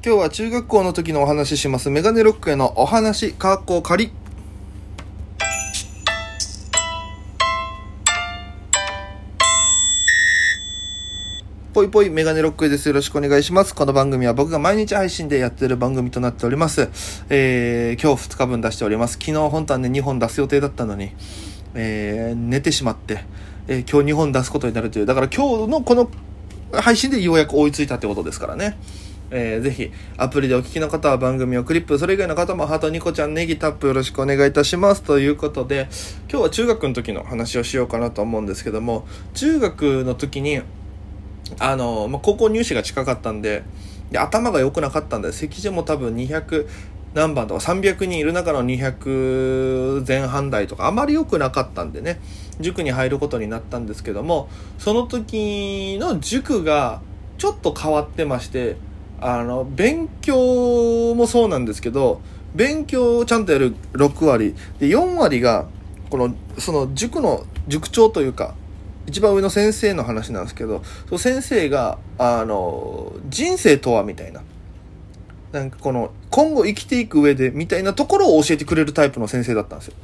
今日は中学校の時のお話しします。メガネロックへのお話、かっこ仮。ぽいぽいメガネロックです。よろしくお願いします。この番組は僕が毎日配信でやってる番組となっております。えー、今日2日分出しております。昨日本当はね、2本出す予定だったのに、えー、寝てしまって、えー今日2本出すことになるという。だから今日のこの配信でようやく追いついたってことですからね。えー、ぜひ、アプリでお聞きの方は番組をクリップ、それ以外の方もハートニコちゃんネギタップよろしくお願いいたします。ということで、今日は中学の時の話をしようかなと思うんですけども、中学の時に、あの、まあ、高校入試が近かったんで、で頭が良くなかったんで、席次も多分200何番とか300人いる中の200前半台とかあまり良くなかったんでね、塾に入ることになったんですけども、その時の塾がちょっと変わってまして、あの、勉強もそうなんですけど、勉強をちゃんとやる6割、で、4割が、この、その塾の塾長というか、一番上の先生の話なんですけど、その先生が、あの、人生とはみたいな。なんかこの、今後生きていく上でみたいなところを教えてくれるタイプの先生だったんですよ。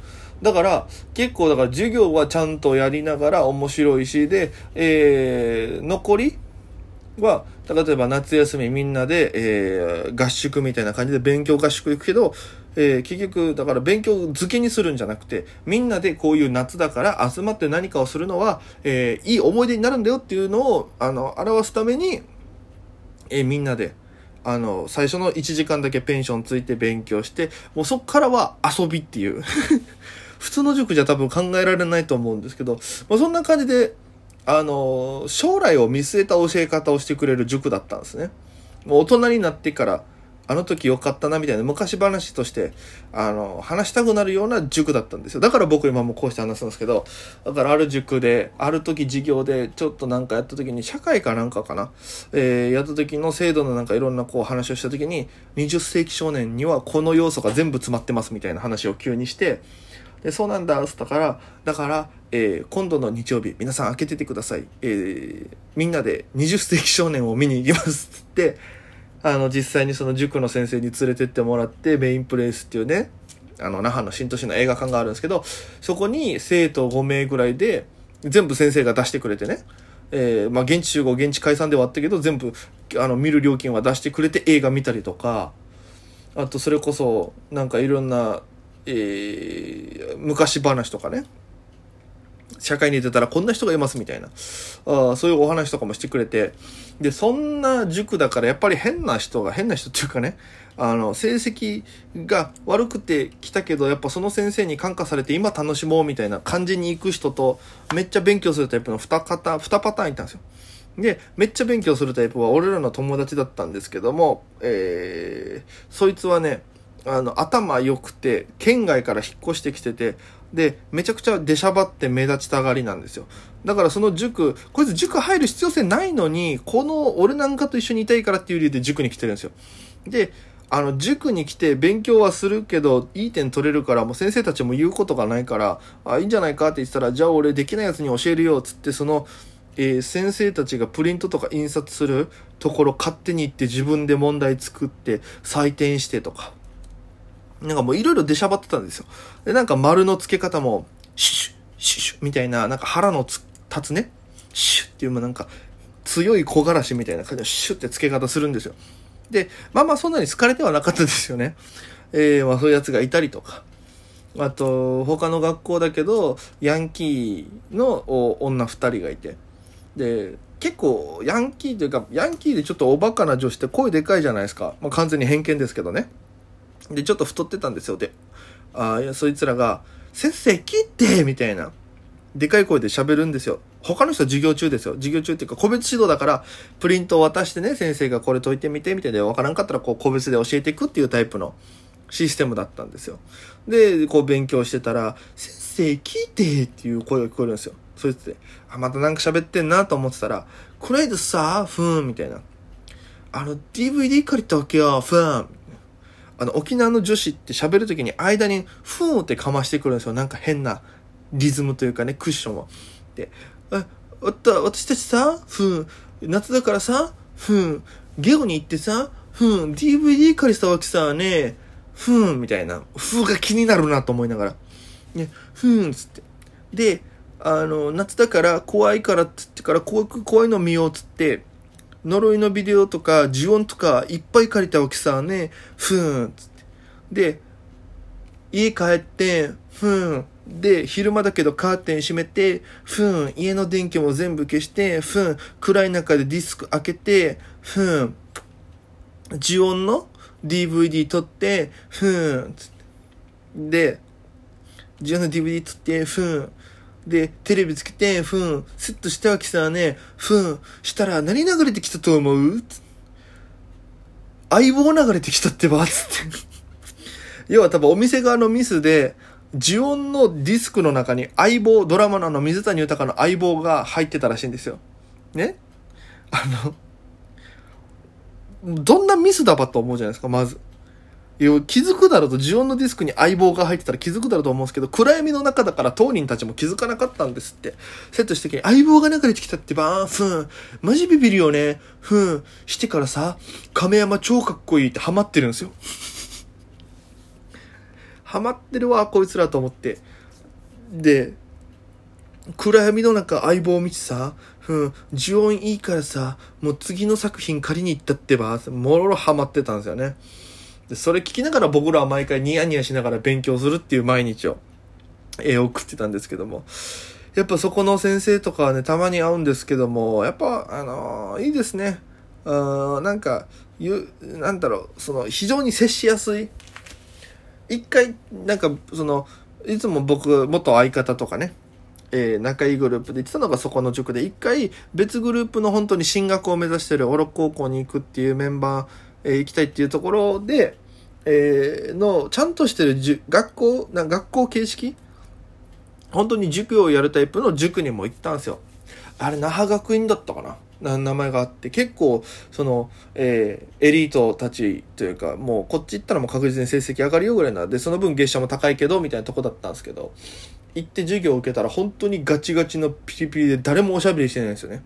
だから、結構だから授業はちゃんとやりながら面白いし、で、えー、残りは、例えば夏休みみんなで、えー、合宿みたいな感じで勉強合宿行くけど、えー、結局、だから勉強漬けにするんじゃなくて、みんなでこういう夏だから集まって何かをするのは、えー、いい思い出になるんだよっていうのを、あの、表すために、えーみんなで、あの、最初の1時間だけペンションついて勉強して、もうそっからは遊びっていう。普通の塾じゃ多分考えられないと思うんですけど、まあ、そんな感じで、あの、将来を見据えた教え方をしてくれる塾だったんですね。もう大人になってから、あの時良かったなみたいな昔話として、あの、話したくなるような塾だったんですよ。だから僕今もこうして話すんですけど、だからある塾で、ある時授業でちょっとなんかやった時に、社会かなんかかな、えー、やった時の制度のなんかいろんなこう話をした時に、20世紀少年にはこの要素が全部詰まってますみたいな話を急にして、で、そうなんだ、つったから、だから、えー今度の日曜日、皆さん開けててください。えーみんなで20世紀少年を見に行きます。つって、あの、実際にその塾の先生に連れてってもらって、メインプレイスっていうね、あの、那覇の新都市の映画館があるんですけど、そこに生徒5名ぐらいで、全部先生が出してくれてね、えーまあ、現地集合、現地解散ではあったけど、全部、あの、見る料金は出してくれて映画見たりとか、あと、それこそ、なんかいろんな、えー昔話とかね、社会に出たらこんな人がいますみたいな、あそういうお話とかもしてくれて、で、そんな塾だからやっぱり変な人が、変な人っていうかね、あの、成績が悪くて来たけど、やっぱその先生に感化されて今楽しもうみたいな感じに行く人と、めっちゃ勉強するタイプの二方、二パターンいたんですよ。で、めっちゃ勉強するタイプは俺らの友達だったんですけども、えー、そいつはね、あの、頭良くて、県外から引っ越してきてて、で、めちゃくちゃ出しゃばって目立ちたがりなんですよ。だからその塾、こいつ塾入る必要性ないのに、この俺なんかと一緒にいたいからっていう理由で塾に来てるんですよ。で、あの、塾に来て勉強はするけど、いい点取れるから、もう先生たちも言うことがないから、あ、いいんじゃないかって言ってたら、じゃあ俺できないやつに教えるよ、つって、その、えー先生たちがプリントとか印刷するところ勝手に行って自分で問題作って採点してとか。なんかもういろいろ出しゃばってたんですよ。で、なんか丸の付け方も、シュッ、シュッ、シュッみたいな、なんか腹のつ立つね、シュッっていう、なんか強い木枯らしみたいな感じでシュッって付け方するんですよ。で、まあまあそんなに好かれてはなかったですよね。えー、まあそういうやつがいたりとか。あと、他の学校だけど、ヤンキーの女二人がいて。で、結構、ヤンキーというか、ヤンキーでちょっとおバカな女子って声でかいじゃないですか。まあ完全に偏見ですけどね。で、ちょっと太ってたんですよ。で、あいやそいつらが、先生聞いてみたいな。でかい声で喋るんですよ。他の人は授業中ですよ。授業中っていうか、個別指導だから、プリントを渡してね、先生がこれ解いてみて、みたいで、わからんかったら、こう、個別で教えていくっていうタイプのシステムだったんですよ。で、こう、勉強してたら、先生聞いてっていう声が聞こえるんですよ。そいつで、あ、またなんか喋ってんなと思ってたら、この間さ、ふーん、みたいな。あの、DVD 借りたわけよ、ふーん。あの、沖縄の女子って喋るときに間に、ふーんってかましてくるんですよ。なんか変なリズムというかね、クッションを。で、あ、った、私たちさ、ふん、夏だからさ、ふん、ゲオに行ってさ、ふん、DVD 借りたわけさね、ふん、みたいな。ふが気になるなと思いながら。ね、ふん、つって。で、あの、夏だから怖いからっつってから怖く怖いの見ようっつって、呪いのビデオとか呪音とかいっぱい借りたわけさね、ふーん、つって。で、家帰って、ふーん。で、昼間だけどカーテン閉めて、ふーん。家の電気も全部消して、ふーん。暗い中でディスク開けて、ふーん。呪音の DVD 撮って、ふーん。つって。で、呪音の DVD 撮って、ふーん。で、テレビつけて、ふん。スッとしたわけさね、ふん。したら何流れてきたと思う?相棒流れてきたってば、つって。要は多分お店側のミスで、呪音のディスクの中に相棒、ドラマのの水谷豊の相棒が入ってたらしいんですよ。ね?あの、どんなミスだばと思うじゃないですか、まず。気づくだろうと、呪音のディスクに相棒が入ってたら気づくだろうと思うんですけど、暗闇の中だから当人たちも気づかなかったんですって。セットしてきに相棒が流れてきたってばー、ふん。マジビビるよね。ふん。してからさ、亀山超かっこいいってハマってるんですよ。ハマってるわ、こいつらと思って。で、暗闇の中相棒を見てさ、うん、呪音いいからさ、もう次の作品借りに行ったってば、もろろハマってたんですよね。で、それ聞きながら僕らは毎回ニヤニヤしながら勉強するっていう毎日を、絵を送ってたんですけども。やっぱそこの先生とかはね、たまに会うんですけども、やっぱ、あのー、いいですね。うん、なんか、ゆ、なんだろう、その、非常に接しやすい。一回、なんか、その、いつも僕、元相方とかね、えー、仲いいグループで行ってたのがそこの塾で、一回別グループの本当に進学を目指してるオロ高校に行くっていうメンバー、えー、行きたいっていうところで、えー、の、ちゃんとしてるじ学校、な学校形式？本当に塾をやるタイプの塾にも行ったんですよ。あれ、那覇学院だったかな？名前があって、結構、その、えー、エリートたちというか、もうこっち行ったらもう確実に成績上がるよぐらいなんで、その分月謝も高いけど、みたいなとこだったんですけど、行って授業を受けたら本当にガチガチのピリピリで誰もおしゃべりしてないんですよね。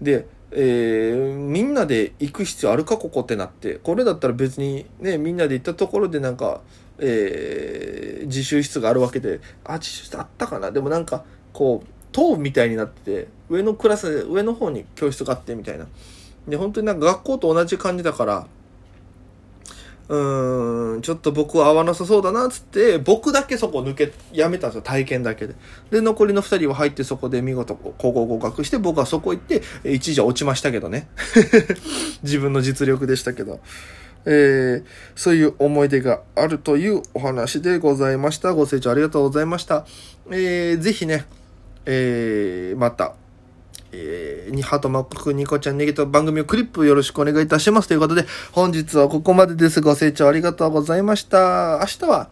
で、えー、みんなで行く必要あるかここってなって、これだったら別にね、みんなで行ったところでなんか、えー、自習室があるわけで、あ、自習室あったかな。でもなんか、こう、塔みたいになってて、上のクラス、上の方に教室があってみたいな。で、本当になんか学校と同じ感じだから、うーん、ちょっと僕は合わなさそうだな、つって、僕だけそこ抜け、やめたんですよ、体験だけで。で、残りの二人は入ってそこで見事、高校合格して、僕はそこ行って、一時は落ちましたけどね。自分の実力でしたけど。えー、そういう思い出があるというお話でございました。ご清聴ありがとうございました。えー、ぜひね、えー、また、えー、にハートマックニコちゃんネギと番組をクリップよろしくお願いいたします。ということで、本日はここまでです。ご清聴ありがとうございました。明日は、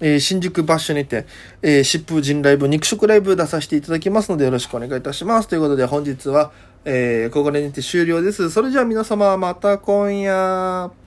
えー、新宿バッシュにて、えー、疾風人ライブ、肉食ライブ出させていただきますのでよろしくお願いいたします。ということで本日は、えー、ここでにて終了です。それじゃあ皆様また今夜。